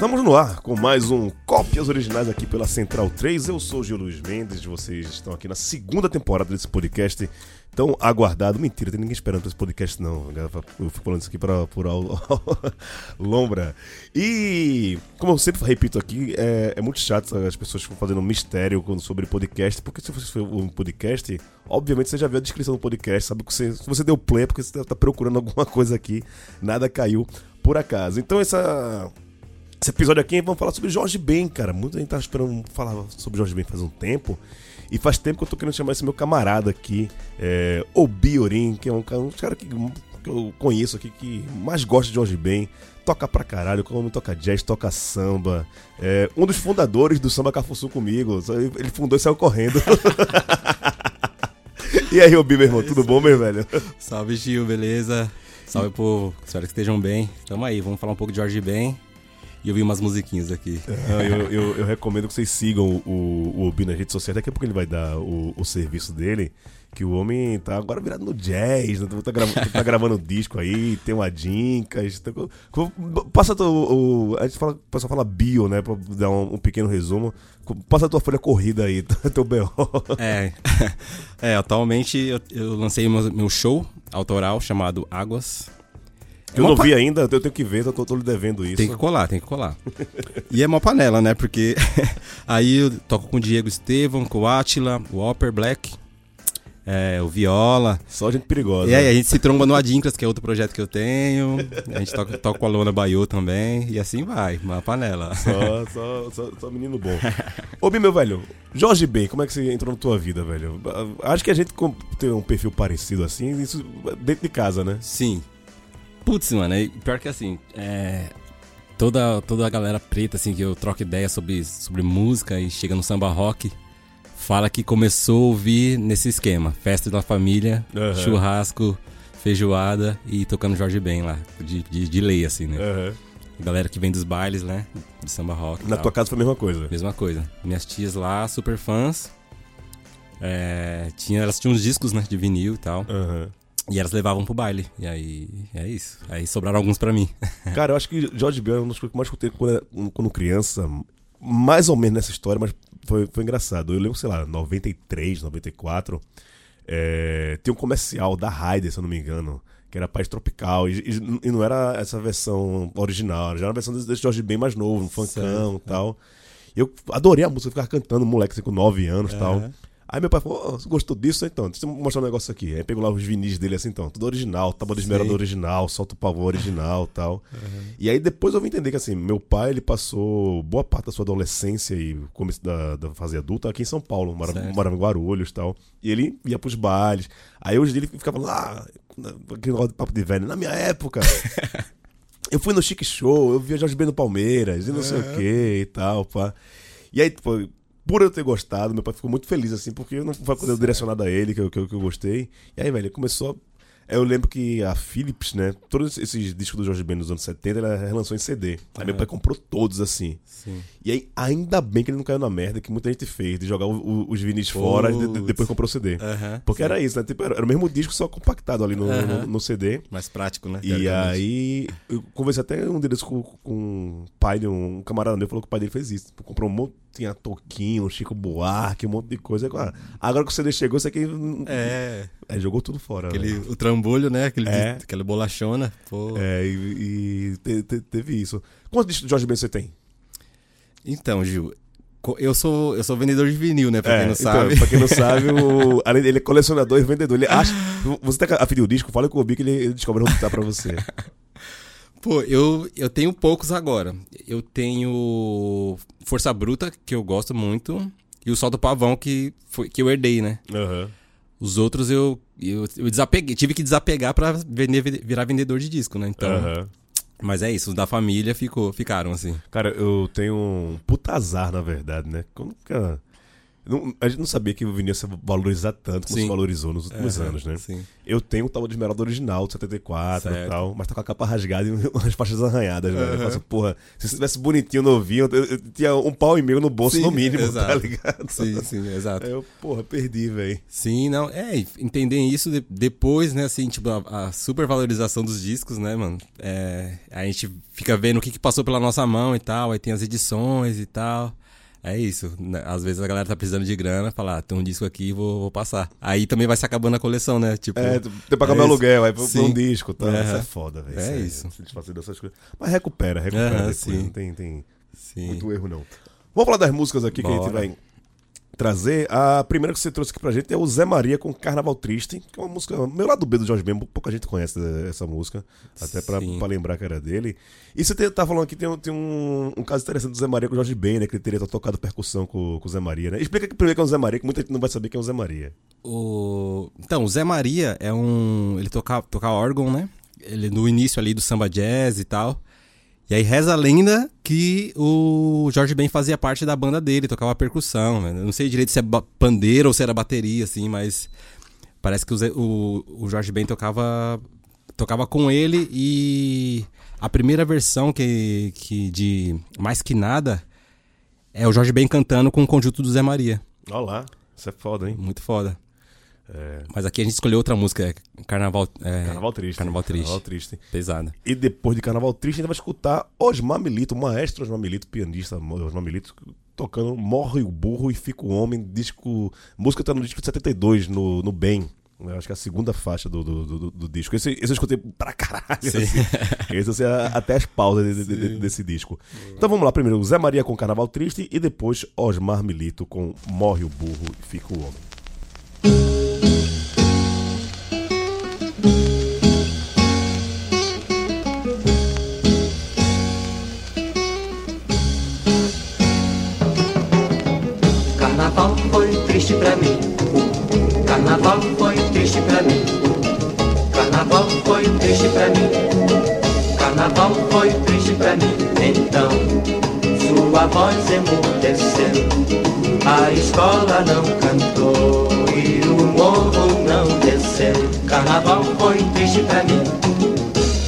Estamos no ar com mais um Cópias Originais aqui pela Central 3. Eu sou o Gil Luiz Mendes, vocês estão aqui na segunda temporada desse podcast tão aguardado. Mentira, tem ninguém esperando esse podcast, não. Eu fico falando isso aqui para por lombra. E, como eu sempre repito aqui, é, é, muito chato as pessoas ficam fazendo mistério sobre podcast, porque se você for um podcast, obviamente você já viu a descrição do podcast, sabe que você, se você deu play é porque você está procurando alguma coisa aqui, nada caiu por acaso. Então, essa esse episódio aqui vamos falar sobre Jorge Ben, cara. Muita gente tá esperando falar sobre Jorge Ben faz um tempo. E faz tempo que eu tô querendo chamar esse meu camarada aqui, é, Obi Orin, que é um, um cara que, que, eu conheço aqui que mais gosta de Jorge Ben. Toca pra caralho, como toca jazz, toca samba. É, um dos fundadores do Samba Cafuçu comigo. Ele fundou e saiu correndo. e aí, Obi, meu irmão, tudo bom, meu velho? Salve, Gil, beleza? Salve, povo. Espero que estejam bem. Tamo aí, vamos falar um pouco de Jorge Ben e eu vi umas musiquinhas aqui. Ah, eu, eu, eu, recomendo que vocês sigam o, o Obi nas redes sociais, daqui a pouco ele vai dar o, o serviço dele. Que o homem tá agora virado no jazz, né? tá, grava, tá gravando disco aí, tem uma dincas. Tá, passa o, o, A gente fala, o pessoal fala bio, né? Pra dar um, um pequeno resumo. Passa a tua folha corrida aí, teu B.O. É, é atualmente eu, eu lancei meu, meu show autoral chamado Águas eu não vi ainda, eu tenho que ver, eu tô, tô lhe devendo isso. Tem que colar, tem que colar. e é uma panela, né? Porque aí eu toco com o Diego Estevam, com o Atila, o Opper Black, é, o Viola. Só gente perigosa. E aí a gente se tromba no Adincras, que é outro projeto que eu tenho. A gente toca, toca com a Lona Baiô também. E assim vai, uma panela. Só, só, só, só menino bom. Ô, meu velho, Jorge Ben, como é que você entrou na tua vida, velho? Acho que a gente tem um perfil parecido assim, isso dentro de casa, né? Sim. Putz, mano, é, pior que assim, é, toda, toda a galera preta, assim, que eu troco ideia sobre, sobre música e chega no samba rock, fala que começou a ouvir nesse esquema: festa da família, uhum. churrasco, feijoada e tocando Jorge Ben lá, de, de, de lei, assim, né? Uhum. Galera que vem dos bailes, né? De samba rock. Na tua casa foi a mesma coisa? Mesma coisa. Minhas tias lá, super fãs. É, tinha, elas tinham uns discos, né? De vinil e tal. Uhum. E elas levavam pro baile. E aí, é isso. Aí sobraram alguns para mim. Cara, eu acho que George Ben é um dos coisas que mais escutei quando, quando criança. Mais ou menos nessa história, mas foi, foi engraçado. Eu lembro, sei lá, 93, 94. É, tem um comercial da Raider, se eu não me engano, que era Paz Tropical. E, e, e, não era essa versão original, já era uma versão desse, desse George Ben mais novo, um funkão e tal. Eu adorei a música, eu ficava cantando, moleque, assim, com 9 anos e tal. Aí meu pai falou, oh, gostou disso? Então, deixa eu mostrar um negócio aqui. Aí pegou lá os vinis dele assim, então, tudo original, tábua de esmeralda original, solta o pavor original tal. Uhum. E aí depois eu vim entender que assim, meu pai, ele passou boa parte da sua adolescência e começo da, da fase adulta aqui em São Paulo, morava, morava em Guarulhos tal. E ele ia pros bailes. Aí hoje ele ficava lá, aquele negócio de papo de velho, na minha época. eu fui no Chique Show, eu via Jorge Ben no Palmeiras, e não uhum. sei o que e tal, pá. E aí, tipo, por eu ter gostado, meu pai ficou muito feliz, assim, porque não foi coisa direcionada a ele que eu, que, eu, que eu gostei. E aí, velho, começou eu lembro que a Philips, né? Todos esses discos do Jorge Ben nos anos 70, ela relançou em CD. Aí meu pai comprou todos assim. Sim. E aí, ainda bem que ele não caiu na merda que muita gente fez, de jogar o, o, os vinis fora e de, depois comprou o CD. Porque sim. era isso, né? Tipo, era, o mesmo disco, só compactado ali no, no, no, CD. Mais prático, né? E aí, eu conversei até um deles com, com o pai de um, um camarada meu, falou que o pai dele fez isso. Tipo, comprou um monte tinha Toquinho, Chico Buarque, um monte de coisa. Agora que o CD chegou, isso aqui. É. é jogou tudo fora. Aquele, o trambolho, né? Aquele, é. Aquela bolachona. Pô. É, e, e te, te, teve isso. Quantos discos de Jorge Ben você tem? Então, Gil, eu sou, eu sou vendedor de vinil, né? Pra é, quem não então, sabe. Pra quem não sabe, o, além dele é colecionador e vendedor. Ele acha. Você tá afim o disco, fala com o Obi que ele, ele descobre onde tá pra você. Pô, eu, eu tenho poucos agora. Eu tenho Força Bruta, que eu gosto muito, e o Sol do Pavão, que, foi, que eu herdei, né? Uhum. Os outros eu, eu, eu, desapeguei, tive que desapegar pra vender, virar vendedor de disco, né? Então. Uhum. Mas é isso, os da família ficou, ficaram assim. Cara, eu tenho um puta azar, na verdade, né? Como que Não- a gente não sabia que o vinil ia se valorizar tanto como Sim. se valorizou nos últimos Aham, anos, né? Sim. Eu tenho o Tábua de Esmeralda original, de 74 e Certo. tal, mas tá com a capa rasgada e umas faixas arranhadas, velho. Eu falo assim, porra, se você tivesse bonitinho novinho, eu, eu tinha um pau e meio no bolso Sim, no mínimo, tá exato. ligado? Sim, sim, exato. Aí eu, porra, perdi, velho. Sim, não, é, e entender isso de- depois, né, assim, tipo, a, a supervalorização dos discos, né, mano? É, a gente fica vendo o que, que passou pela nossa mão e tal, aí tem as edições e tal. É isso, né? às vezes a galera tá precisando de grana, fala, ah, tem um disco aqui, vou, vou passar. Aí também vai se acabando a coleção, né? Tipo, É, tem que pagar é meu aluguel, aí pra pra um disco, tá? Aham. Isso é foda, velho. É isso. Se desfazer dessas coisas. Mas recupera, recupera depois, sim. não tem, tem sim. muito erro, não. Vamos falar das músicas aqui que a gente Bora. vai trazer. A primeira que você trouxe aqui pra gente é o Zé Maria com Carnaval Triste, que é uma música, meu lado B do Jorge Ben, pouca gente conhece essa música, até pra, pra lembrar que era dele. E você tá falando aqui, tem, um- tem um, um caso interessante do Zé Maria com o Jorge Ben, né, que ele teria tocado percussão com, com o Zé Maria, né? Explica aqui primeiro quem é o Zé Maria, que muita gente não vai saber quem é o Zé Maria. O... Então, o Zé Maria é um. Ele toca, toca órgão, né? Ele no início ali do samba jazz e tal. E aí reza a lenda que o Jorge Ben fazia parte da banda dele, tocava percussão. né? Não sei direito se é pandeiro ou se era bateria, assim, mas parece que o, o Jorge Ben tocava, tocava com ele e a primeira versão que, que de Mais Que Nada é o Jorge Ben cantando com o conjunto do Zé Maria. Olha lá, isso é foda, hein? Muito foda. É, Mas aqui a gente escolheu outra música, é Carnaval, é, Carnaval Triste. Carnaval Triste. Carnaval Triste. pesada. E depois de Carnaval Triste, a gente vai escutar Osmar Milito, o maestro Osmar Milito, pianista Osmar Milito, tocando Morre o Burro e Fica o Homem, disco. Música tá no disco de 72, no, no Bem. Eu acho que é a segunda faixa do, do, do- do disco. Esse, esse eu escutei pra caralho. Assim. Esse assim, a- até as pausas de- de- desse disco. Então vamos lá, primeiro Zé Maria com Carnaval Triste e depois Osmar Milito com Morre o Burro e Fica o Homem. Escola não cantou e o morro não desceu. Carnaval foi triste pra mim.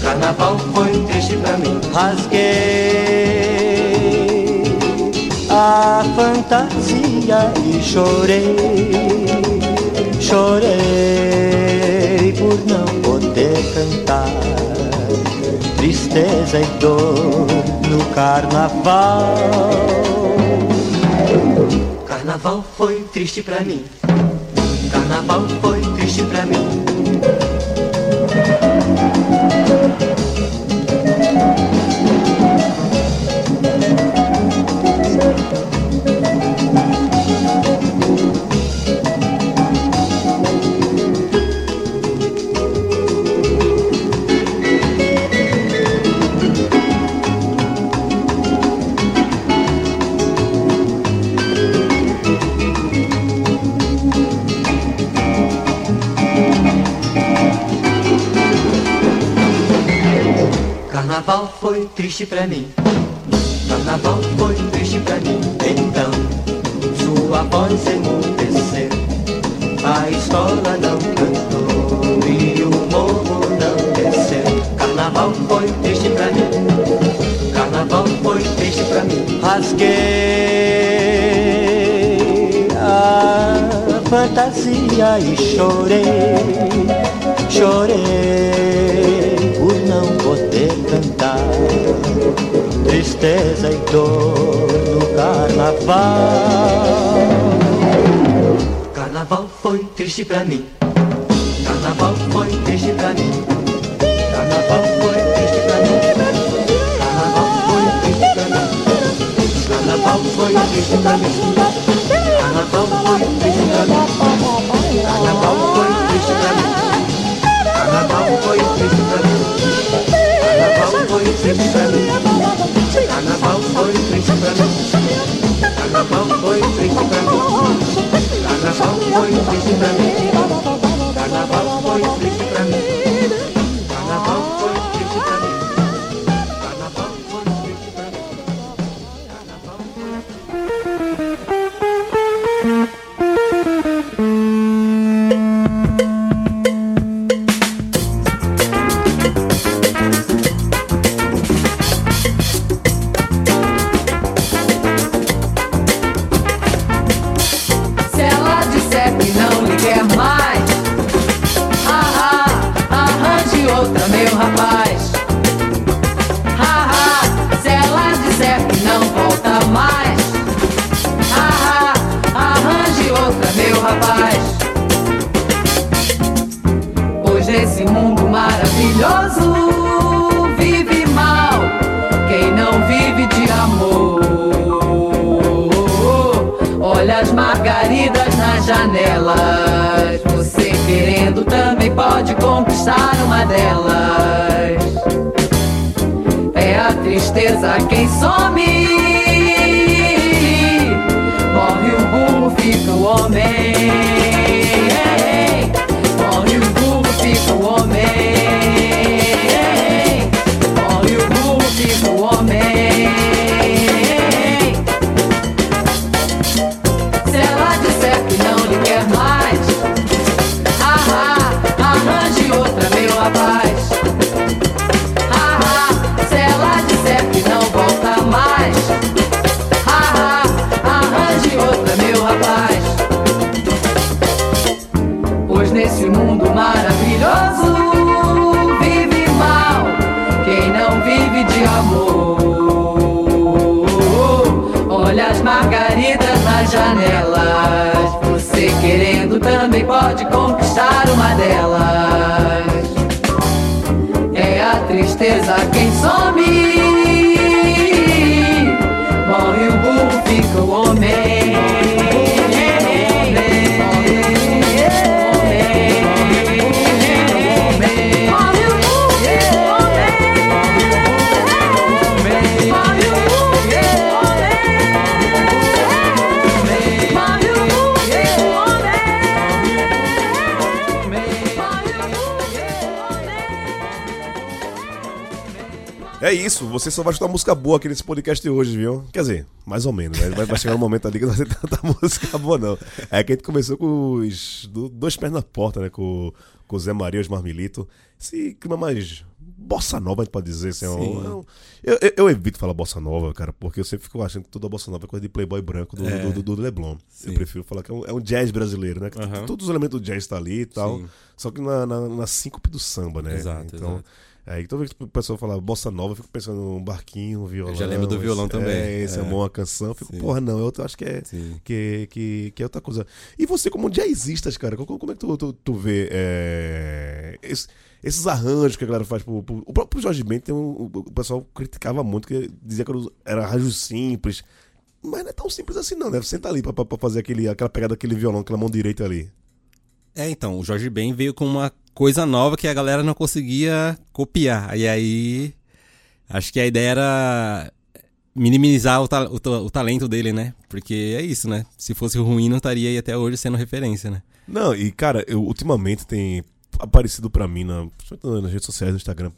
Carnaval foi triste pra mim. Rasguei a fantasia e chorei, chorei por não poder cantar. Tristeza e dor no carnaval. Triste pra mim. Carnaval foi triste pra mim. Triste pra mim. Carnaval foi triste pra mim. Então, sua voz emudeceu. A escola não cantou e o morro não desceu. Carnaval foi triste pra mim. Carnaval foi triste pra mim. Rasguei a fantasia e chorei, chorei por não poder. Tristeza e dor no carnaval. Carnaval foi triste pra mim. Carnaval foi triste pra mim. Carnaval foi triste pra mim. Carnaval foi triste pra mim. Carnaval foi triste pra mim. Carnaval foi triste pra mim. Carnaval foi triste pra mim. Carnaval foi triste pra mim. Bauchbeutrichsbrenn, Anna Bauchbeutrichsbrenn, Anna Bauchbeutrichsbrenn, Anna Bauchbeutrichsbrenn, Anna Bauchbeutrichsbrenn. mais. Hoje esse mundo maravilhoso vive mal quem não vive de amor. Olha as margaridas nas janelas. Você querendo também pode conquistar uma delas. É a tristeza quem só pode conquistar uma delas. É isso, você só vai escutar música boa aqui nesse podcast de hoje, viu? Quer dizer, mais ou menos, né? Vai, vai chegar um momento ali que não vai ter tanta música boa, não. É que a gente começou com os do- dois pés na porta, né? Com, com o Zé Maria e os Marmilito. Esse clima mais bossa nova, a gente pode dizer. Assim, é é eu, eu- eu evito falar bossa nova, cara, porque eu sempre fico achando que toda bossa nova é coisa de playboy branco do, É. do, do- do Leblon. Sim. Eu prefiro falar que é um, é um jazz brasileiro, né? Aham. Todos os elementos do jazz tá ali e tal. Sim. Só que na, na, na síncope do samba, né? Exato, então, exato. Aí toda vez que o pessoal fala bossa nova, eu fico pensando num barquinho, um violão. Eu já lembro do violão esse- também. É, esse é, É. uma canção. Eu fico, Sim. porra, não, eu acho que é, Sim. que, que, que é outra coisa. E você, como jazzistas, cara, como, como é que tu, tu, tu vê é, esse- esses arranjos que a galera faz pro, pro- O próprio Jorge Ben tem um, o pessoal criticava muito, que dizia que era- arranjos simples. Mas não é tão simples assim, não, né? Senta ali pra, pra- pra fazer aquele, aquela pegada daquele violão, aquela mão direita ali. É, então, o Jorge Ben veio com uma coisa nova que a galera não conseguia copiar. E aí, acho que a ideia era minimizar o, ta- o ta- o talento dele, né? Porque é isso, né? Se fosse ruim, não estaria aí até hoje sendo referência, né? Não, e cara, eu, ultimamente tem aparecido pra mim, na, nas redes sociais, no Instagram,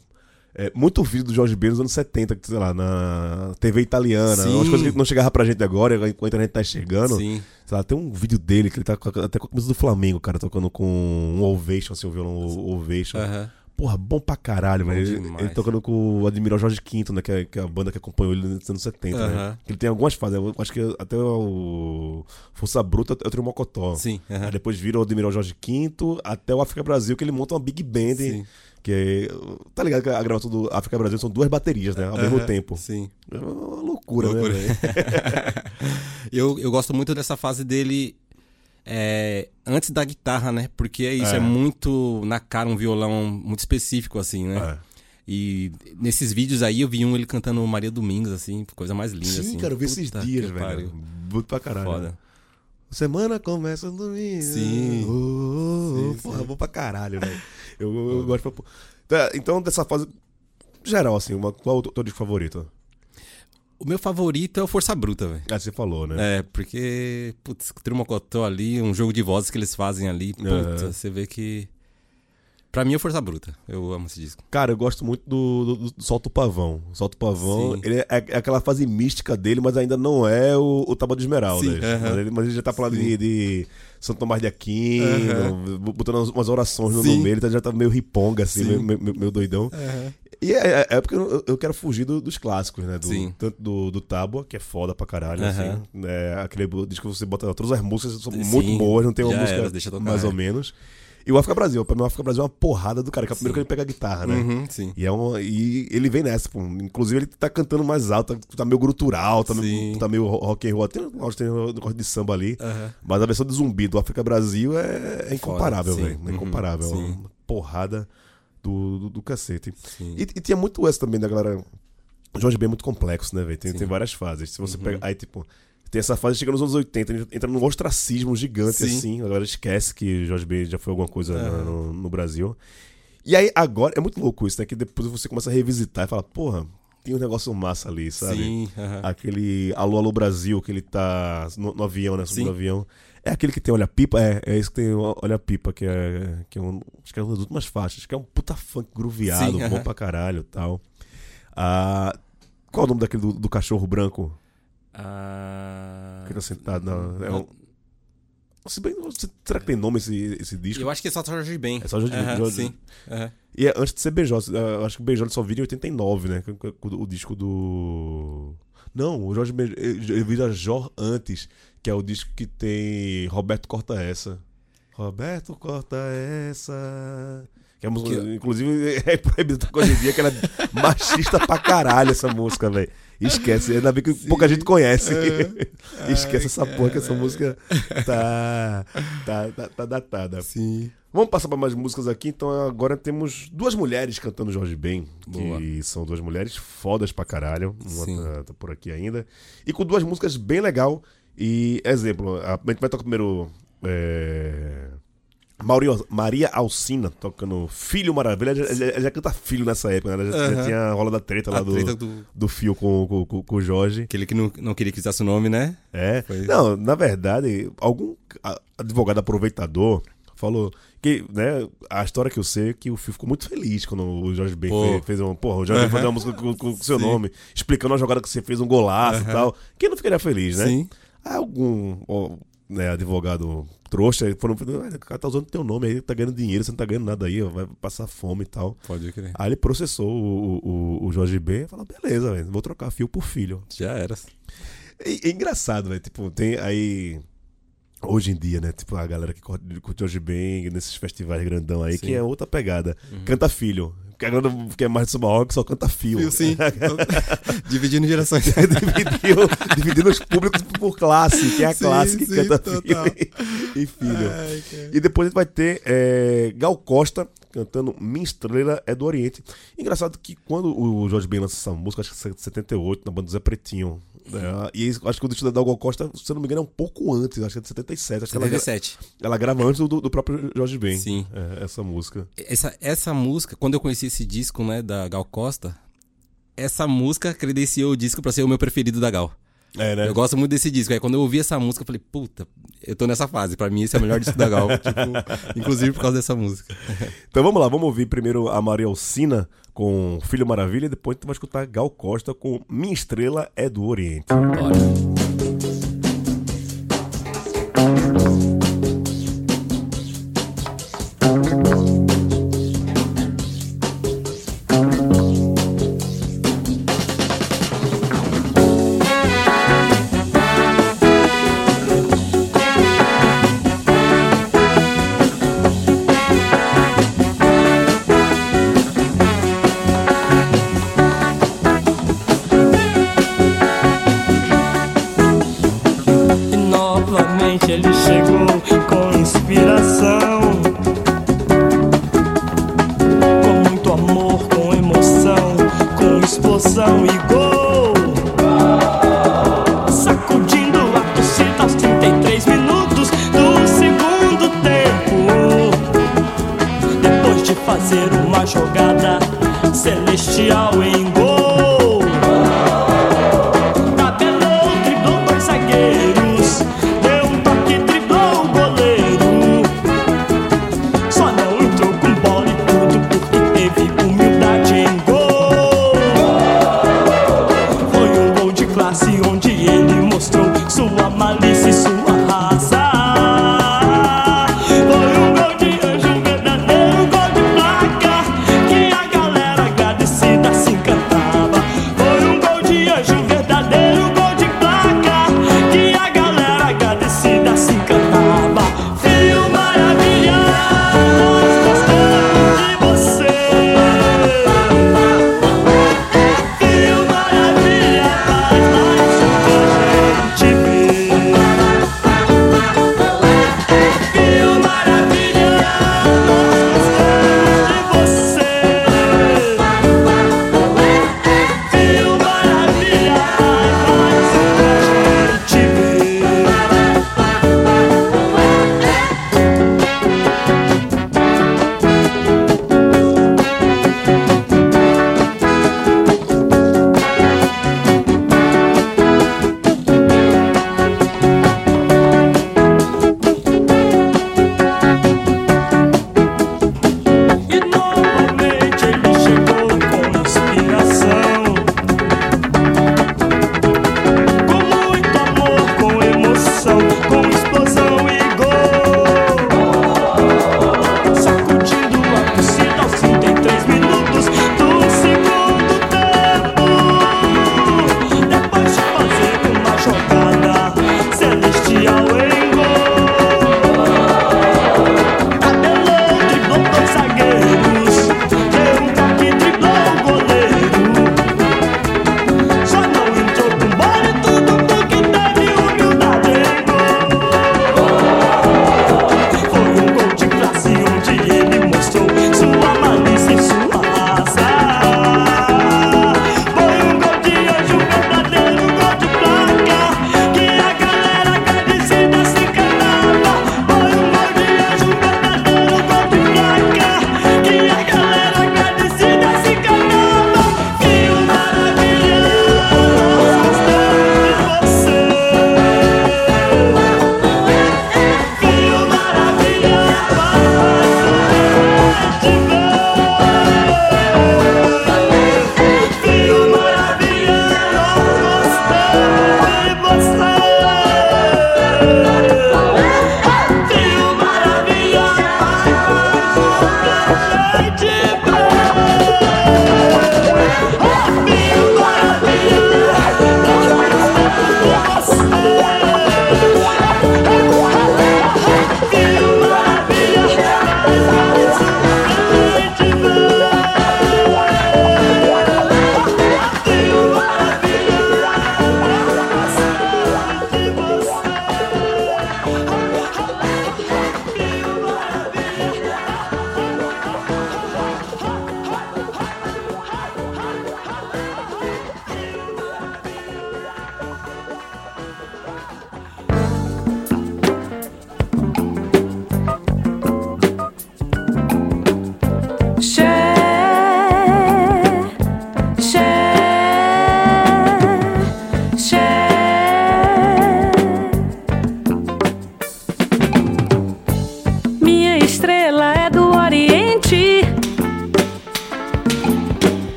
é, muito vídeo do Jorge Ben nos anos 70, que, sei lá, na TV italiana, Sim. umas coisas que não chegava pra gente agora, com a internet tá chegando. Sim. Sei lá, tem um vídeo dele que ele tá com até com a camisa do Flamengo, cara, tocando com um Ovation, assim, o violão Ovation. Aham. Porra, bom pra caralho, velho. Ele, ele tocando com o Admiral Jorge V, né? Que é, que é a banda que acompanhou ele nos anos 70, né? Ele tem algumas fases, eu acho que até o Força Bruta é o Trio Mocotó. Sim. depois vira o Admiral Jorge V até o África Brasil, que ele monta uma Big Band. Sim. Que é, tá ligado que a gravação do África Brasil são duas baterias, né? Ao mesmo tempo. Sim. É uma loucura, Loucura. né? eu, eu gosto muito dessa fase dele é, antes da guitarra, né? Porque é isso, É. é. muito na cara um violão muito específico, assim, né? É. E nesses vídeos aí eu vi um ele cantando Maria Domingos, assim, coisa mais linda, Sim, assim. cara, eu vi esses dias, velho. Muito pra caralho. né? Foda. Semana começa no domingo. Sim. Oh, oh. Sim, porra, sim. bom pra caralho, velho. Eu, eu, gosto pra... Então, dessa fase geral, assim, uma, qual o teu disco favorito? O meu favorito é o Força Bruta, velho. Ah, você falou, né? É, porque, putz, o Trio Mocotó ali, um jogo de vozes que eles fazem ali, puta, Aham. você vê que... Pra mim é o Força Bruta, eu amo esse disco. Cara, eu gosto muito do, do, do Solta o Pavão. Solta o Pavão, Sim. ele é, é aquela fase mística dele, mas ainda não é o, o Tábua de Esmeralda. Aham. mas, ele, mas ele já tá falando de, de Santo Tomás de Aquino, botando umas- orações no Sim. nome dele, tá- já tá meio riponga, assim, Sim. meio, meio- meio doidão. E é, é porque eu, eu quero fugir do- dos clássicos, né? Do, Sim. Tanto do, do Tábua, que é foda pra caralho, Aham. assim. É, aquele disco que você bota todas as músicas, são Sim, muito boas, não tem uma já música era, mais ou é. menos. E o África Brasil, pra mim o África Brasil é uma porrada do cara, que é o primeiro que ele pega a guitarra, né? Uhum, sim. E, é um, e ele vem nessa, pô. Inclusive ele tá cantando mais alto, tá, tá meio grutural, tá, meio, tá meio rock and roll. Tem um negócio de samba ali. Aham. Mas a versão de zumbi do África Brasil é, é incomparável, velho. É Uhum, incomparável. É sim. uma porrada do, do, do cacete. E, e tinha muito essa também da galera O Jorge Ben é muito complexo, né, velho? Tem, tem várias fases. Se você pega. Aí, tipo. Tem essa fase chega nos anos 80, entra num ostracismo gigante, Sim. assim. A galera esquece que Jorge Ben já foi alguma coisa no, no Brasil. E aí, agora, é muito louco isso, né? Que depois você começa a revisitar e fala, porra, tem um negócio massa ali, sabe? Sim. Aquele Alô Alô Brasil, que ele tá no, no avião, né? No avião. É aquele que tem Olha Pipa? É, é esse que tem o Olha Pipa, que é, que é um, acho que é uma das últimas faixas, que é um puta funk grooveado, Sim, bom aham. pra caralho e tal. Ah, qual é o nome daquele do, do cachorro branco Ah, que tá sentado na. É um, se bem, será que tem nome esse, esse disco? Eu acho que é só Jorge Ben. É só Jorge- Jorge- Sim. E é antes de ser BJ. Acho que o BJ só viria em 89, né? O disco do. Não, o Jorge Ben- ele vira Jor antes, que é o disco que tem Roberto Corta Essa. Roberto Corta Essa. Que é a música, Que- inclusive, é proibido hoje em dia, que ela é machista pra caralho essa música, velho. Esquece, ainda bem que pouca gente conhece. Esquece essa porra que essa música tá, tá, tá, tá datada. Sim. Vamos passar para mais músicas aqui. Então agora temos duas mulheres cantando Jorge Ben, que Boa. são duas mulheres fodas pra caralho. Uma Sim. tá, tá por aqui ainda. E com duas músicas bem legal. E exemplo, a, a gente vai tocar primeiro é, Maria Alcina tocando Filho Maravilha. Ela já, ela já canta filho nessa época, né? Ela já, já Aham. tinha a rola da treta lá do, treta do... do fio com, com, com, com o Jorge. Aquele que não, não queria que usasse o nome, né? É. Foi- Não, na verdade, algum advogado aproveitador falou que, né, a história que eu sei é que o Fio ficou muito feliz quando o Jorge Ben fez, fez um, porra, o Jorge Aham. fez uma música com o seu Sim. nome, explicando a jogada que você fez, um golaço e Aham. tal. Quem não ficaria feliz, né? Sim. Algum né, advogado trouxa foram, "Ah, o cara tá usando teu nome aí, tá ganhando dinheiro, você não tá ganhando nada aí, ó, vai passar fome e tal. Pode crer. Aí ele processou o, o, o Jorge Ben e falou, beleza, velho, vou trocar fio por filho. Já era. É, é engraçado, velho. Tipo, tem aí. Hoje em dia, né? Tipo, a galera que curte curte hoje bem nesses festivais grandão aí, que Sim. é outra pegada. Canta filho. Porque agora que é mais de samba rock, só canta fio. Fio, sim. Dividindo gerações. dividiu, dividindo os públicos por classe. Que é a Sim, classe que sim, canta total. e, e filho. Ai. E depois a gente vai ter é, Gal Costa cantando Minha Estrela é do Oriente. Engraçado que quando o Jorge Ben lança essa música, acho que é 78, na banda do Zé Pretinho. Né? E acho que o disco da Gal Costa, se eu não me engano, é um pouco antes, acho que é de 77. Acho que ela, 77. ela grava antes do, do próprio Jorge Ben. Sim. é, essa música. Essa, essa música, quando eu conheci esse disco, né, da Gal Costa, essa música credenciou o disco pra ser o meu preferido da Gal. É, né? Eu gosto muito desse disco. Aí quando eu ouvi essa música, eu falei, puta, eu tô nessa fase. Pra mim, esse é o melhor disco da Gal. tipo, inclusive por causa dessa música. Então vamos lá, vamos ouvir primeiro a Maria Alcina com Filho Maravilha e depois gente vai escutar Gal Costa com Minha Estrela é do Oriente. Bora.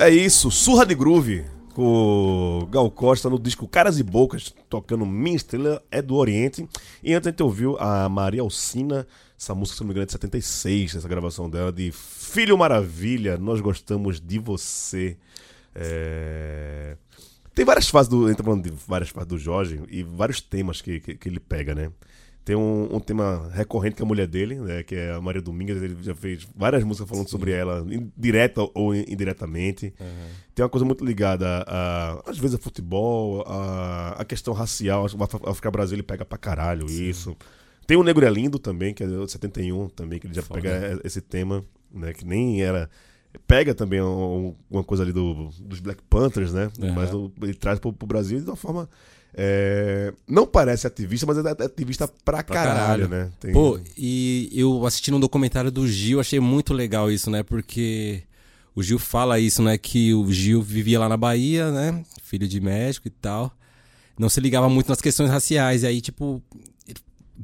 É isso, Surra de Groove, com Gal Costa no disco Caras e Bocas, tocando Minha Estrela é do Oriente. E antes a gente ouviu a Maria Alcina, essa música, se não me engano, é de 76, essa gravação dela, de Filho Maravilha, Nós Gostamos de Você. É, Tem várias fases do. A falando de várias fases do Jorge e vários temas que, que, que ele pega, né? Tem um, um tema recorrente com a mulher dele, né? Que é a Maria Domingues. Ele já fez várias músicas falando sobre ela, direta ou in- indiretamente. Tem uma coisa muito ligada a, às vezes, a futebol, a, a questão racial. Acho que O Af- África Brasil ele pega pra caralho isso. Tem o Negro é Lindo também, que é de 71 também, que ele já Foda. pega esse tema, né? Que nem era. Pega também um- uma coisa ali do, dos Black Panthers, né? Aham. Mas ele traz pro, pro Brasil de uma forma. É, não parece ativista, mas é ativista pra, caralho, caralho. né? Tem- Pô, e eu assistindo um documentário do Gil, achei muito legal isso, né? Porque o Gil fala isso, né? Que o Gil vivia lá na Bahia, né? Filho de médico e tal. Não se ligava muito nas questões raciais. E aí, tipo,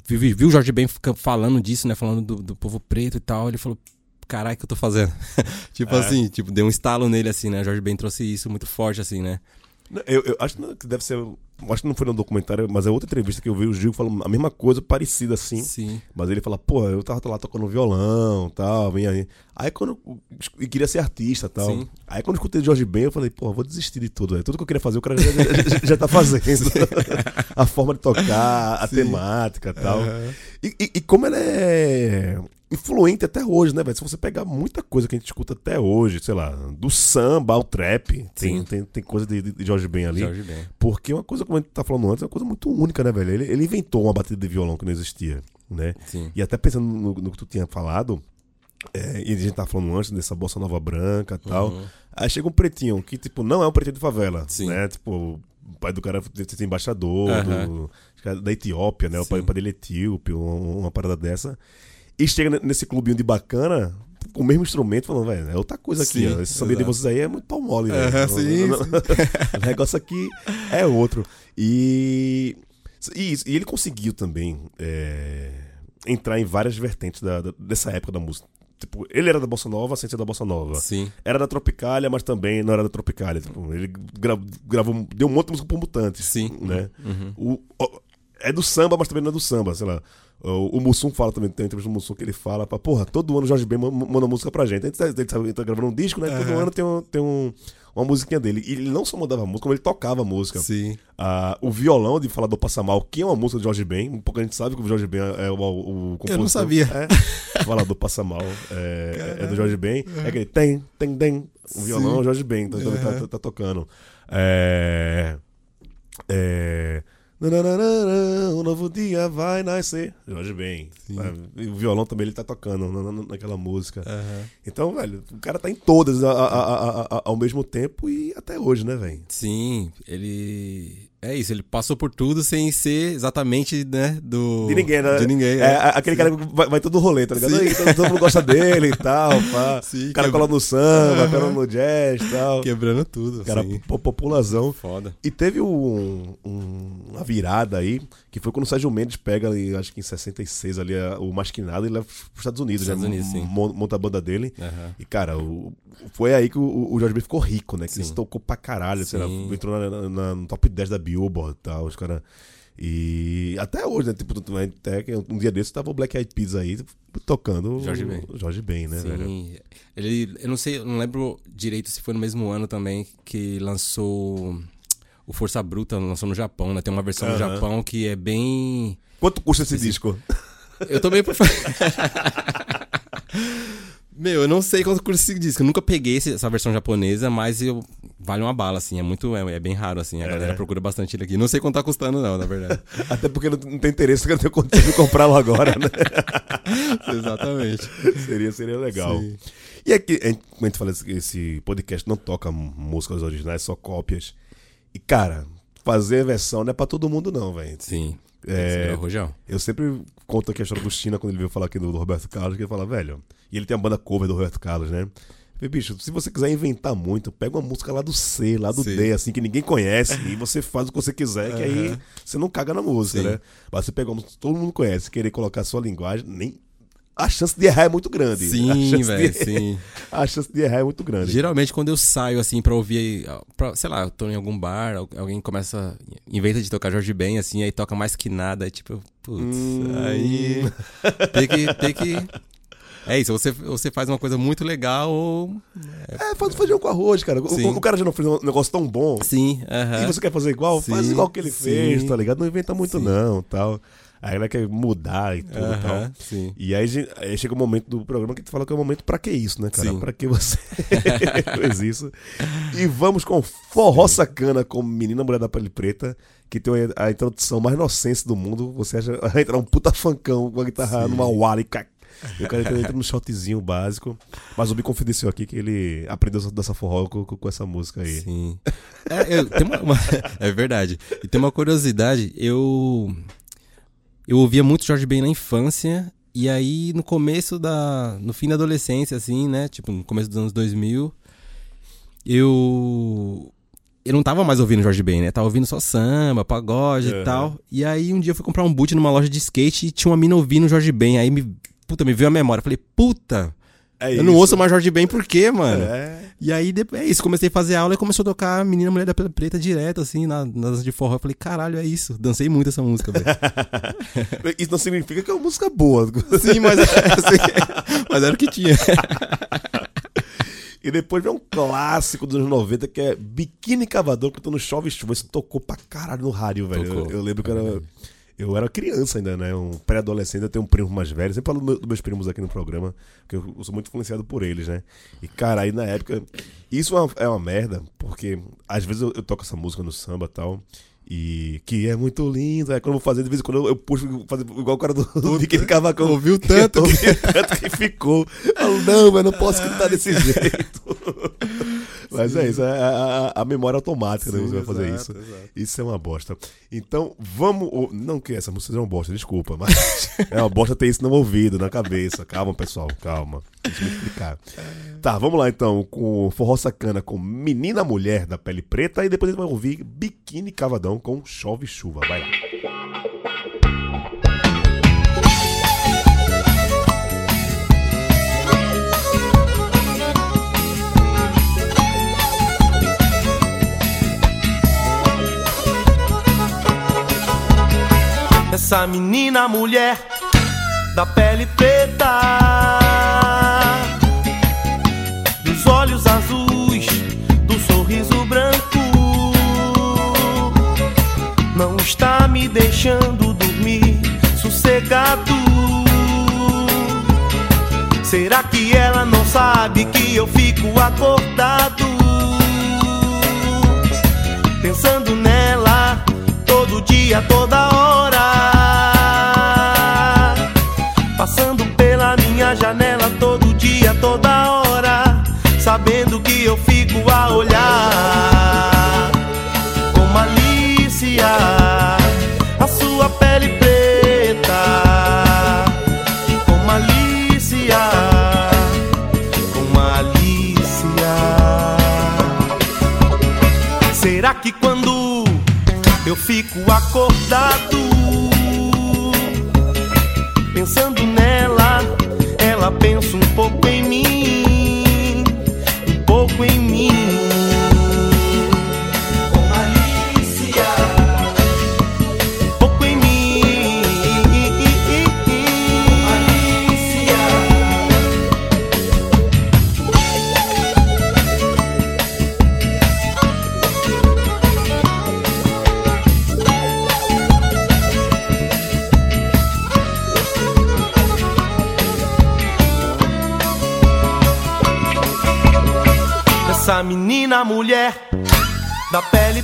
viu, o Jorge Ben falando disso, né? Falando do, do povo preto e tal. Ele falou, caralho, o que eu tô fazendo? tipo É. assim, tipo, deu um estalo nele, assim, né? O Jorge Ben trouxe isso muito forte, assim, né? Eu, eu acho que deve ser. Acho que não foi no documentário, mas é outra entrevista que eu vi o Gil falando a mesma coisa, parecida assim. Sim. Mas ele fala, pô, eu tava lá tocando violão tal, vem aí. Aí quando. E queria ser artista tal. Sim. Aí quando eu escutei Jorge Ben, eu falei, pô, vou desistir de tudo. véio. Tudo que eu queria fazer, o cara já, já, já tá fazendo. a forma de tocar, a temática e tal. E, e- e como ela é influente até hoje, né, velho? Se você pegar muita coisa que a gente escuta até hoje, sei lá, do samba ao trap, tem, Sim. tem, tem coisa de, de Jorge Ben ali. Jorge Ben. Porque uma coisa, como a gente tá falando antes, é uma coisa muito única, né, velho? Ele, ele inventou uma batida de violão que não existia, né? Sim. E até pensando no, no que tu tinha falado, é, e a gente tava falando antes dessa bossa nova branca e tal. Uhum. Aí chega um pretinho, que, tipo, não é um pretinho de favela, Sim. né? Tipo, o pai do cara deve ser embaixador Aham. do- da Etiópia, né? O pai, Sim. o pai dele é etíope, uma, uma parada dessa. E chega ne- nesse clubinho de bacana, com o mesmo instrumento, falando, velho, é outra coisa aqui, Sim, ó. Esse samba de vocês aí é muito pau mole, né? Não- sim, não- o negócio aqui é outro. E, e, e ele conseguiu também é, entrar em várias vertentes da- da- dessa época da música. Tipo, ele era da Bossa Nova sem ser da Bossa Nova. Sim. Era da Tropicália, mas também não era da Tropicália. Tipo, ele gra- gravou, deu um monte de música pro Mutantes. Sim. Né? Uhum. O, o- é do samba, mas também não é do samba, sei lá. O, o Mussum fala também, tem uma entrevista do Mussum que ele fala, pra, porra, todo ano o Jorge Ben ma- manda música pra gente. A gente tá, ele tá, ele tá gravando um disco, né? Todo ano tem, um, tem um- uma musiquinha dele. E ele não só mandava música, como ele tocava música. Sim. Ah, o violão de Falador Passa Mal, que é uma música do Jorge Ben, um pouco a gente sabe que o Jorge Ben é o, o, o compositor. sabia. É, Falador Passa Mal é, é do Jorge Ben. É aquele tem, tem, tem. O violão é o Jorge Ben, então ele tá, tá- tá tocando. É. É. Um novo dia vai nascer. Jorge Ben. É, o violão também ele tá tocando na- na- naquela música. Então, velho, o cara tá em todas a- a- a- ao mesmo tempo e até hoje, né, velho? Sim, ele. É isso, ele passou por tudo sem ser exatamente, né, do... De ninguém, né? De ninguém, é. é. aquele cara que vai, vai todo rolê, tá ligado? Sim. Aí, todo, todo mundo gosta dele e tal, pá. Sim, o cara quebra- cola no samba, cola no jazz e tal. Quebrando tudo, Cara, sim. po- população. Foda. E teve um- um- uma virada aí, que foi quando o Sérgio Mendes pega ali, acho que em 66 ali, o Masquinado e leva pros Estados Unidos, Estados né? Unidos, sim. Mon- Monta a banda dele. Aham. E, cara, o- foi aí que o, o Jorge Ben ficou rico, né? Que Sim. ele se tocou pra caralho, sei lá, Sim. entrou na, na- no top 10 da Billboard e tal, os caras. E até hoje, né? Tipo, tu- até que um dia desses tava o Black Eyed Peas aí tocando Jorge Ben. Jorge Ben, né, velho? Sim. Ele, eu não sei, eu não lembro direito se foi no mesmo ano também que lançou o Força Bruta, lançou no Japão, né? Tem uma versão no Aham. Japão que é bem. Quanto custa esse disco? Eu tô meio Meu, eu não sei quanto custa esse disco. Eu nunca peguei essa versão japonesa, mas eu vale uma bala, assim. É muito. É, é bem raro, assim. A galera procura bastante ele aqui. Não sei quanto tá custando, não, na verdade. Até porque não, não tem interesse, eu não tenho condição de comprá-lo agora, né? Exatamente. seria, seria legal. Sim. E aqui, a gente, como a gente fala, esse, esse podcast não toca músicas originais, só cópias. E, cara, fazer versão não é pra todo mundo, não, velho. Sim. É. Eu sempre conto aqui a história do China quando ele veio falar aqui do, do Roberto Carlos, que ele fala, velho. E ele tem a banda cover do Roberto Carlos, né? Falei, bicho, se você quiser inventar muito, pega uma música lá do C, lá do Sim. D, assim, que ninguém conhece, e você faz o que você quiser, que aí você não caga na música, Sim. né? Mas você pegar uma música que todo mundo conhece, querer colocar a sua linguagem, nem. A chance de errar é muito grande. Sim, velho, de- sim. A chance de errar é muito grande. Geralmente, quando eu saio, assim, pra ouvir, pra, sei lá, eu tô em algum bar, al- alguém começa, inventa de tocar Jorge Ben, assim, aí toca mais que nada, aí tipo, putz, Hum. aí tem que, tem que... É isso, você, você faz uma coisa muito legal ou... É, faz feijão com arroz, cara. O, o cara já não fez um negócio tão bom. Sim, aham. E você quer fazer igual? Faz Sim, igual que ele sim. fez, tá ligado? Não inventa muito, Sim. não, tal. Aí ela quer mudar e tudo e tal. Sim. E aí, aí chega o momento do programa que tu fala que é o momento pra que isso, né, cara? Sim. Pra que você fez isso. E vamos com Forró Sacana com Menina Mulher da Pele Preta, que tem a introdução mais inocente do mundo. Você acha, vai entrar um puta funkão com a guitarra Sim. numa wala e ca- e o cara entra num shotzinho básico. Mas o me confidenciou aqui que ele aprendeu a dançar forró com, com- essa música aí. Sim. É, eu- uma- uma- é verdade. E tem uma curiosidade, eu eu ouvia muito Jorge Ben na infância e aí no começo da no fim da adolescência assim, né, tipo no começo dos anos 2000, eu eu não tava mais ouvindo Jorge Ben, né? Tava ouvindo só samba, pagode Aham. e tal. E aí um dia eu fui comprar um boot numa loja de skate e tinha uma mina ouvindo Jorge Ben. Aí me puta, me veio a memória. Falei, puta, É eu não isso. ouço mais Jorge Ben por quê, mano? É. E aí, depois, é isso, comecei a fazer aula e começou a tocar Menina Mulher da Preta direto, assim, na, na dança de forró. Eu falei, caralho, é isso. Dancei muito essa música, velho. Isso não significa que é uma música boa. Sim, mas, assim, mas era o que tinha. E depois vem um clássico dos anos 90 que é Biquíni Cavador cantando Chove Chuva. Isso tocou pra caralho no rádio, velho. Eu, eu lembro que era, eu era criança ainda, né? Um pré-adolescente, eu tenho um primo mais velho. Sempre falo do dos meus primos aqui no programa, porque eu, eu sou muito influenciado por eles, né? E, cara, aí na época. Isso é uma, é uma merda, porque às vezes eu, eu toco essa música no samba e tal. E que é muito lindo. Aí quando eu vou fazer, de vez em quando eu, eu puxo fazer igual o cara do, do Biquíni Cavacão. Ouviu tanto Ouviu tanto que ficou. Eu falo, não, mas não posso cantar desse jeito. Mas é isso, é a, a- a memória automática né, Sim, você vai fazer exato, isso. exato. Isso é uma bosta. Então, vamos. Não que essa música seja uma bosta, desculpa, mas é uma bosta ter isso no ouvido, na cabeça. Calma, pessoal, calma. Deixa eu explicar. Tá, vamos lá então, com Forró Sacana com Menina Mulher da Pele Preta e depois a gente vai ouvir Biquíni Cavadão com Chove Chuva. Vai lá. essa menina mulher da pele preta, dos olhos azuis, do sorriso branco, não está me deixando dormir sossegado. Será que ela não sabe que eu fico acordado? Pensando nela todo dia, toda hora. sabendo que eu fico a olhar com malícia a sua pele preta com malícia com malícia. Será que quando eu fico acordado pensando nela ela pensa um pouco da pele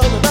não, não,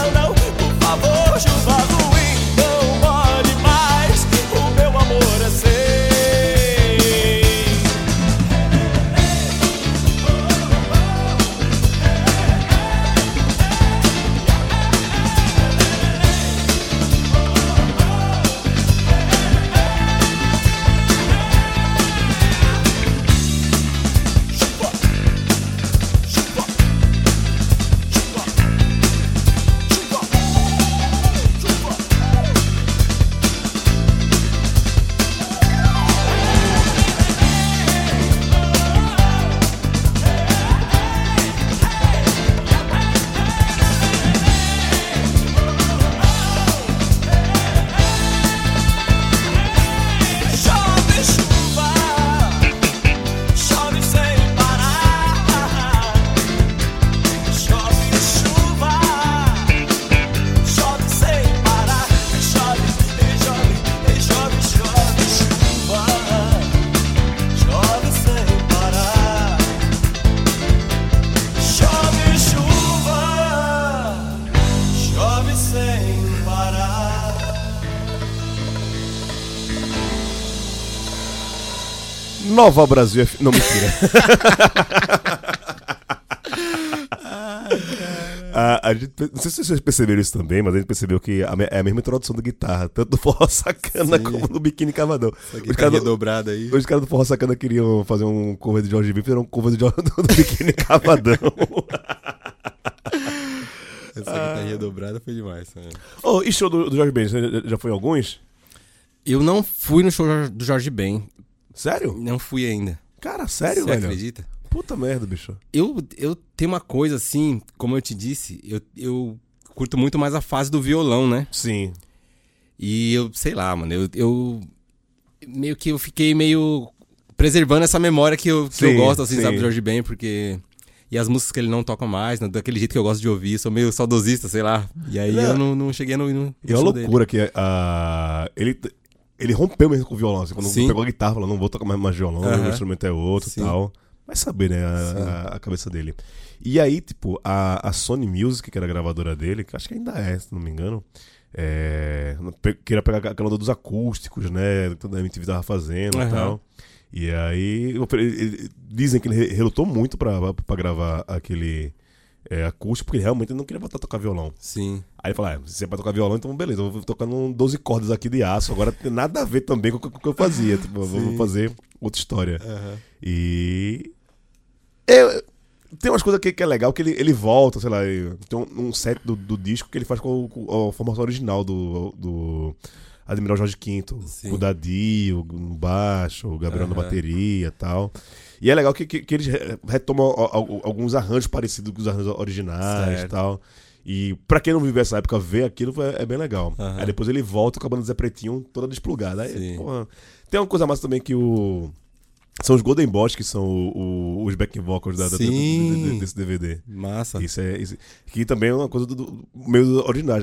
Nova Brasil F... Não, mentira. a, a gente, não sei se vocês perceberam isso também, mas a gente percebeu que a é a mesma introdução da guitarra, tanto do Forró Sacana como do Biquíni Cavadão. Os caras do, dobrada aí. os caras do Forró Sacana queriam fazer um cover de Jorge Ben, fizeram um cover de Jorge, do, do Biquíni Cavadão. Essa guitarrinha dobrada foi demais. né? oh, e show do, do Jorge Ben, você já, já foi em alguns? Eu não fui no show do Jorge Ben. Sério? Não fui ainda. Cara, sério, Você velho? acredita? Puta merda, bicho. Eu, eu tenho uma coisa assim, como eu te disse, eu, eu curto muito mais a fase do violão, né? Sim. E eu, sei lá, mano, eu, eu meio que eu fiquei meio preservando essa memória que eu, que eu Sim, gosto, assim, sim. sabe, do Jorge Ben, porque... E as músicas que ele não toca mais, né, daquele jeito que eu gosto de ouvir, sou meio saudosista, sei lá. E aí Não. eu não, não cheguei no, no, E é uma show dele. loucura que a. ele, ele rompeu mesmo com o violão. Assim, quando Sim. pegou a guitarra, falou: não vou tocar mais, mais violão, o instrumento é outro e tal. Vai saber, né? A, a- cabeça dele. E aí, tipo, a, a Sony Music, que era a gravadora dele, que acho que ainda é, se não me engano. É, queria pegar aquela onda dos acústicos, né? Que a MTV tava fazendo e tal. E aí, dizem que ele re- relutou muito pra, pra gravar aquele é, acústico, porque ele realmente não queria voltar a tocar violão. Sim. Aí ele falou: ah, se é pra tocar violão, então beleza, eu vou tocar num 12 cordas aqui de aço. Agora tem nada a ver também com o que- eu fazia. Tipo, vou fazer outra história. E. Eu- tem umas coisas que, que é legal que ele, ele volta, sei lá, tem um, um set do, do disco que ele faz com, com a formação original do, do Admiral Jorge V. Sim. O Dadi, o no baixo, o Gabriel na Aham. bateria e tal. E é legal que, que, que eles re- retomam alguns arranjos parecidos com os arranjos originais e tal. E pra quem não viveu essa época, ver aquilo foi- é bem legal. Aham. Aí depois ele volta com a banda Zé Pretinho toda desplugada. Aí, porra, tem uma coisa massa também que o. São os Golden Boys que são o- o- os backing vocals da, da- desse DVD. Massa. Isso é. Isso, que também é uma coisa do, do meio original.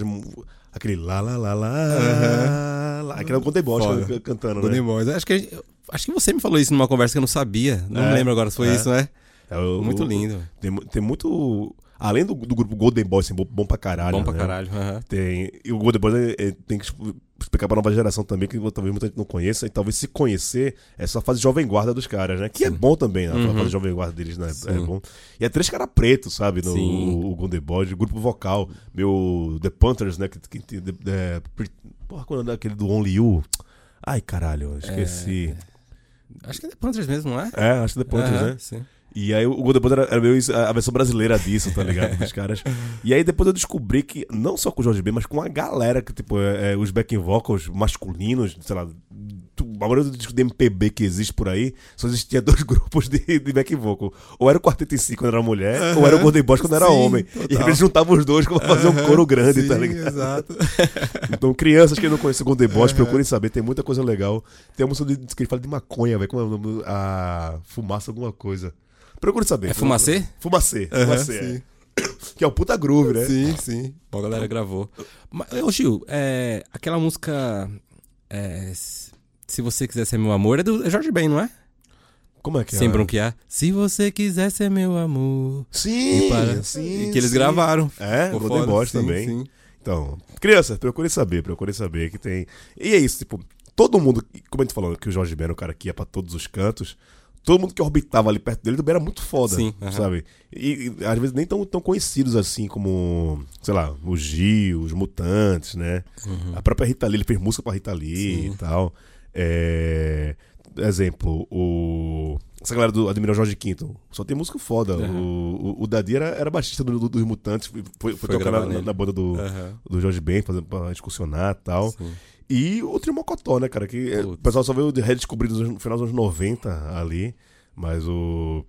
Aquele lá, lá, lá, lá. lá aquele é o Golden Boys cantando, Golden né? Boys. Acho que, a gente- acho que você me falou isso numa conversa que eu não sabia. Não É, lembro agora se foi é. isso, né? É o- Muito lindo. Tem, tem muito. Além do, do grupo Golden Boys, assim, bom, bom pra caralho. Bom pra né? caralho. Tem, e o Golden Boys é- é- tem que explicar pra nova geração também, que talvez muita gente não conheça, e talvez se conhecer essa fase jovem guarda dos caras, né? Que é bom também, né? A fase jovem guarda deles, né? É bom. E é três caras pretos, sabe? No, Sim. o, Golden Boy, o grupo vocal, meu The Panthers, né? Que, que, é, porra, quando é aquele do Only You? Ai, caralho, esqueci. Acho que é The Panthers mesmo, não é? É, acho que The Panthers, Aham, né? Sim. E aí o Golden Boy era, era meio a versão brasileira disso, tá ligado? Dos caras. E aí depois eu descobri que, não só com o Jorge Ben, mas com a galera que, tipo, é, é, os backing vocals masculinos, sei lá, a maioria dos discos de MPB que existe por aí, só existia dois grupos de, de backing vocal. Ou era o Quarteto em Si quando era mulher, ou era o Golden Boys quando era Sim, homem. E total. aí eles juntavam os dois pra fazer um coro grande, tá Sim, ligado? exato. Então, crianças que não conhecem o Golden Boys, procurem saber, tem muita coisa legal. Tem a música que ele fala de maconha, velho. Como é o nome? A fumaça, alguma coisa. Procure saber. É Fumacê? Fumacê, Fumacê. sim. é. Que é o puta groove, né? Sim, sim. Bom, a galera gravou. Mas, ô Gil, é, aquela música. é, se você quiser ser meu amor, é do é Jorge Ben, não é? Como é que é? Sem bronquear. Se você quiser ser meu amor. Sim, E para- sim. que eles sim. gravaram. É, Golden foda, Boys sim, também. sim. Então, crianças, procure saber, procure saber que tem. E é isso, tipo, todo mundo, como a gente falou, que o Jorge Ben era o cara que ia pra todos os cantos. Todo mundo que orbitava ali perto dele também era muito foda, Sim, sabe? E, e, às vezes nem tão, tão conhecidos assim como, sei lá, o Gil, os Mutantes, né? A própria Rita Lee, ele fez música pra Rita Lee Uhum. Sim. e tal. É, Exemplo, o. Essa galera do Admiral Jorge Quinto. Só tem música foda. Aham. O, o, o Dadi era, era baixista do, do- dos Mutantes. Foi, foi, Foi tocar na, na banda do, Aham. do Jorge Ben, fazendo pra excursionar e tal. Sim. E o Trimocotó, né, cara? Que é, o Putz. pessoal só veio redescobrindo no final dos anos 90 ali. Mas o.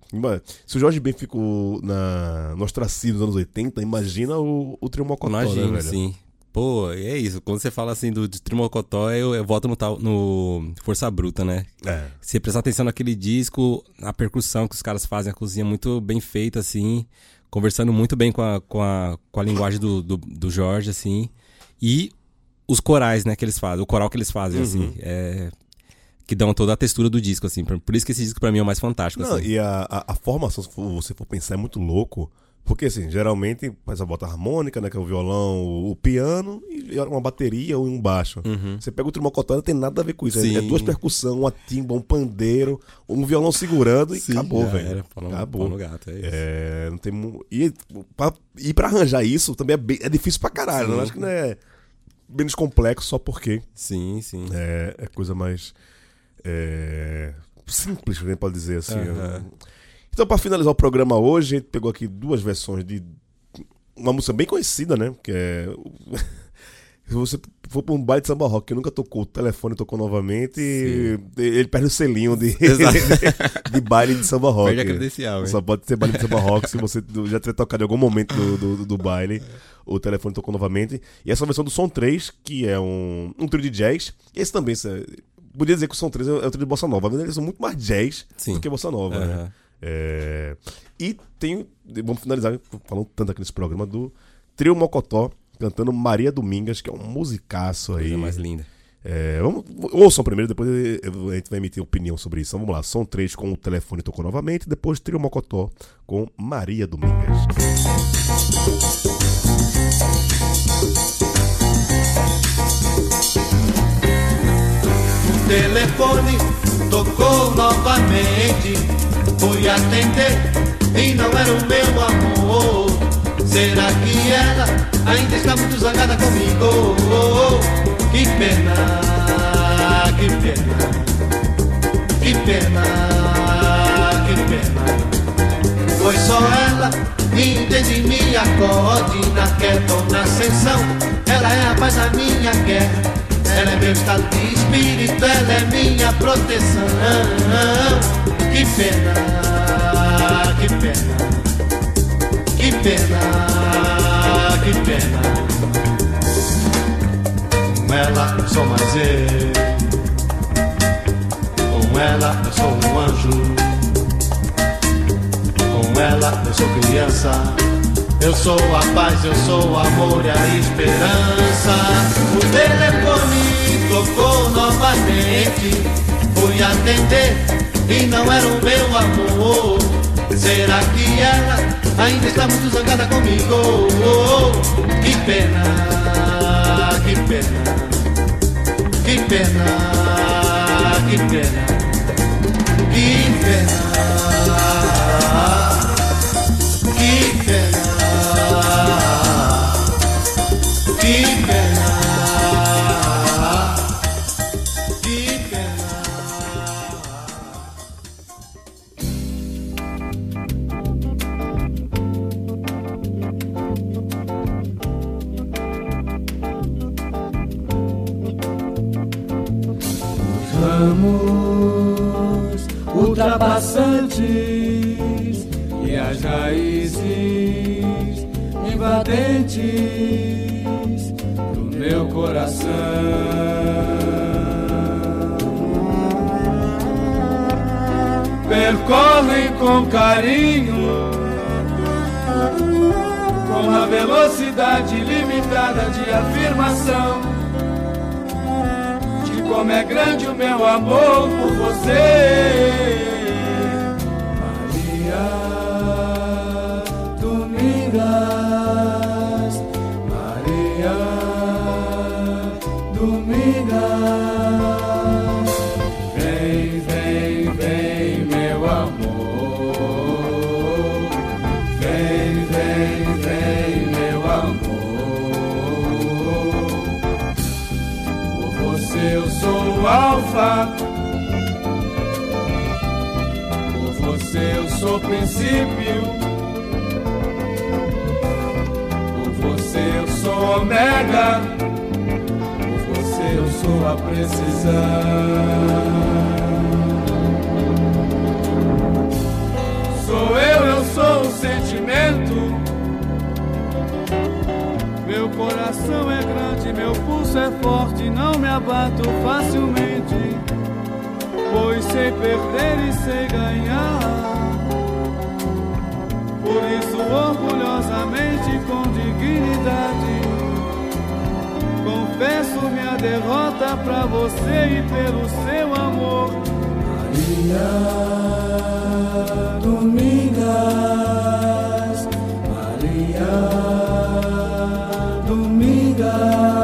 Se o Jorge Ben ficou na, no ostracismo dos anos 80, imagina o, o Trimocotó, né, Imagina, velho? sim. Pô, é isso. Quando você fala assim do Trimocotó, eu, eu volto no, tal- no Força Bruta, né? É. Se prestar atenção naquele disco, a percussão que os caras fazem, a cozinha muito bem feita, assim, conversando muito bem com a, com a, com a linguagem do, do, do Jorge, assim, e os corais, né, que eles fazem, o coral que eles fazem, assim, é, que dão toda a textura do disco, assim, por isso que esse disco pra mim é o mais fantástico, Não, assim. e a, a, a formação, se for- você for pensar, é muito louco. Porque, assim, geralmente faz a bota harmônica, né? Que é o violão, o, o piano e uma bateria ou um baixo. Você pega o trimocotó, não tem nada a ver com isso. É, Uhum. Sim. é duas percussões, uma timba, um pandeiro, um violão segurando e Sim, acabou, velho. era, Acabou. pau no gato, é isso. É, não tem. E pra, e pra arranjar isso também é, bem- é difícil pra caralho. né? Eu acho que não é menos complexo só porque Sim, sim. é, é coisa mais. é, simples, gente pode dizer assim. Então, pra finalizar o programa hoje, a gente pegou aqui duas versões de uma música bem conhecida, né? Que é. Se você for pra um baile de samba rock que nunca tocou, o telefone tocou novamente, ele perde o selinho de, Exato. de baile de samba rock. Perde a credencial, hein? Só pode ser baile de samba rock se você já tiver tocado em algum momento do, do, do baile. O telefone tocou novamente. E essa versão do Som 3, que é um, um trio de jazz. Esse também, cê- podia dizer que o Som 3 é, é o trio de bossa nova, mas eles são muito mais jazz Sim. do que bossa nova, né? Aham. É, e tem. Vamos finalizar falando tanto aqui nesse programa do Trio Mocotó cantando Maria Domingas, que é um musicaço aí. Coisa mais linda. É, vamos, ouçam primeiro, depois a gente vai emitir opinião sobre isso. Então vamos lá, som 3 com o telefone tocou novamente, depois Trio Mocotó com Maria Domingas. O telefone tocou novamente. Fui atender e não era o meu amor. Será que ela ainda está muito zangada comigo? Que pena, que pena, que pena, que pena. Foi só ela me entende me acorde na queda ou na ascensão. Ela é a paz da minha guerra. Ela é meu estado de espírito, ela é minha proteção. Que pena, que pena, que pena, que pena. Com ela sou mais eu, com ela eu sou um anjo. Com ela eu sou criança. Eu sou a paz, eu sou o amor e a esperança. O telefone tocou novamente. Fui atender e não era o meu amor. Será que ela ainda está muito zangada comigo? Que pena, que pena, pena, que pena, que pena, que pena, que com carinho, com a velocidade limitada de afirmação de como é grande o meu amor por você. O alfa. Por você eu sou princípio. Por você eu sou o omega. Por você eu sou a precisão. Sou eu, eu sou o sentimento. Coração é grande, meu pulso é forte, não me abato facilmente, pois sei perder e sei ganhar. Por isso, orgulhosamente, com dignidade, confesso minha derrota pra você e pelo seu amor. Maria Domingas, Maria Domingas,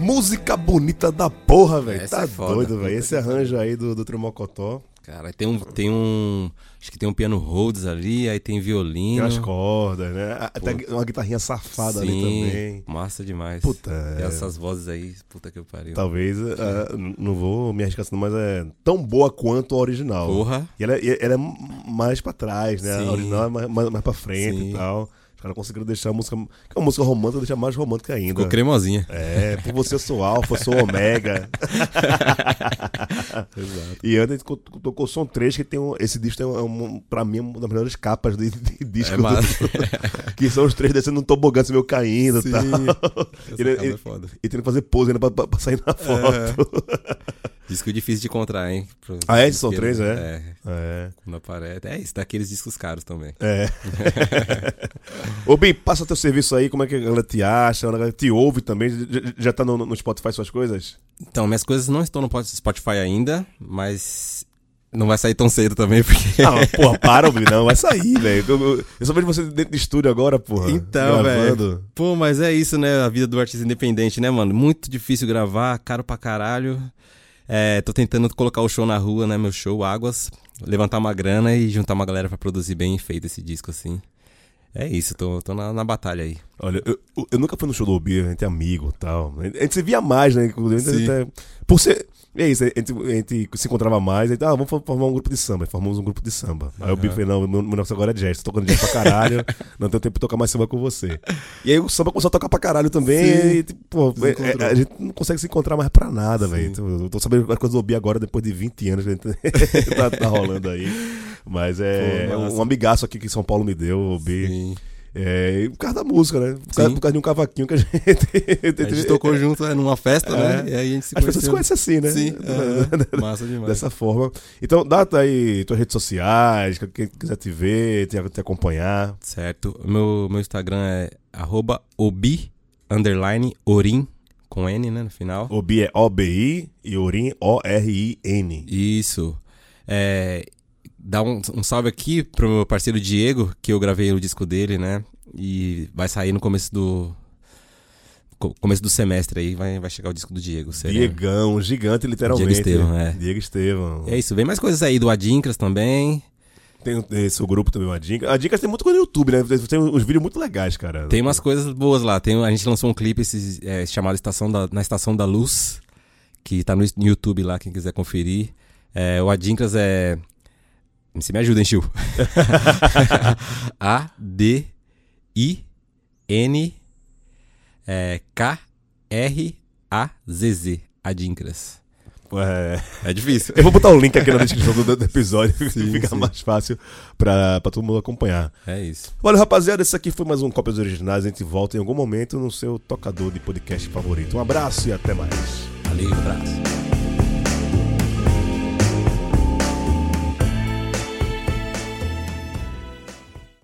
Música bonita da porra, velho. Tá é foda. doido, velho. Esse arranjo aí do, do. Cara, tem um, tem um. Acho que tem um piano Rhodes ali, aí tem Tem violino. as cordas, né? Até uma guitarrinha safada ali Sim, também. Massa demais. Puta, é. essas vozes aí, puta que eu pariu. Talvez, n- não vou me arriscar assim, mas é tão boa quanto a original. Porra. E ela, e ela é mais pra trás, né? Sim. A original é mais, mais, mais pra frente Sim. e tal. Os caras conseguiram deixar a música. Que é uma música romântica, deixar mais romântica ainda. Ficou cremosinha. É, por você eu sou alfa, eu sou ômega. E antes a gente co- tocou som 3, que tem um, esse disco tem um, um, pra mim, uma das melhores capas de, de disco. É do- massa. que são os três descendo num tobogã, assim, meio caindo e Sim. tal. Ele- capa é foda. E tendo que fazer pose ainda pra, pra- pra sair na foto. Disco difícil de encontrar, hein? Pro- Ah, é? São disqueiro, três, É. É. Quando aparece. É isso, daqueles discos caros também. É. Ô, Bim, passa teu serviço aí, como é que a galera te acha, a galera te ouve também, já, já tá no, no Spotify suas coisas? Então, minhas coisas não estão no Spotify ainda, mas não vai sair tão cedo também, porque. Ah, porra, para, Bim, não, vai sair, velho. Eu, eu- só vejo você dentro de estúdio agora, porra. Então, velho. Pô, mas é isso, né? A vida do artista independente, né, mano? Muito difícil gravar, caro pra caralho. É, tô tentando colocar o show na rua, né? Meu show, Águas. Levantar uma grana e juntar uma galera pra produzir bem feito esse disco, assim. É isso, tô, tô na, na batalha aí. Olha, eu, eu nunca fui no show do Obi, a gente é amigo e tal. A gente se via mais, né? inclusive, a gente Sim. até- por ser. É isso, a gente, a gente se encontrava mais, aí, ah, vamos formar um grupo de samba. Formamos um grupo de samba. Aí o Bi falou, não, meu, negócio agora é jazz, tô tocando jazz pra caralho, não tenho tempo de tocar mais samba com você. E aí o samba começou a tocar pra caralho também, Sim. e tipo, é- é- a gente não consegue se encontrar mais pra nada, velho. Então, eu tô sabendo as coisas do Obi agora, depois de 20 anos que a gente tá, tá rolando aí. Mas é, Pô, é um amigaço aqui que São Paulo me deu, o Obi. Sim. É, por causa da música, né? Por causa, por causa de um cavaquinho que a gente. A gente tocou junto né, numa festa, né? É. E aí a gente se As pessoas se conhecem assim, né? Sim, é. massa demais. Dessa forma. Então, dá aí tuas redes sociais, quem quiser te ver, te, te acompanhar. Certo. Meu, meu Instagram é obi, underline, orim, com N, né, no final. Obi é O-B-I e Orin O-R-I-N. Isso. É, dá um, um salve aqui pro meu parceiro Diego, que eu gravei o disco dele, né? E vai sair no começo do. co- Começo do semestre aí, vai, vai chegar o disco do Diego. sereno. Diegão, gigante literalmente. Diego Estevão, é. Diego Estevão. É isso, vem mais coisas aí do Adinkras também. Tem esse o grupo também, uma dica. A dica tem muita coisa no YouTube, né? Tem uns vídeos muito legais, cara. Tem umas coisas boas lá. Tem, a gente lançou um clipe esses, é, chamado Estação da, Na Estação da Luz, que tá no YouTube lá, quem quiser conferir. É, o Adinkras é. Você me ajuda, hein, Chiu? A D I N é, K R A Z Z. Adinkras. É. É difícil. Eu vou botar o link aqui na descrição do, do episódio, fica sim. mais fácil pra, pra todo mundo acompanhar. É isso. Olha, rapaziada, esse aqui foi mais um Cópias Originais. A gente volta em algum momento no seu tocador de podcast favorito. Um abraço e até mais. Valeu, abraço.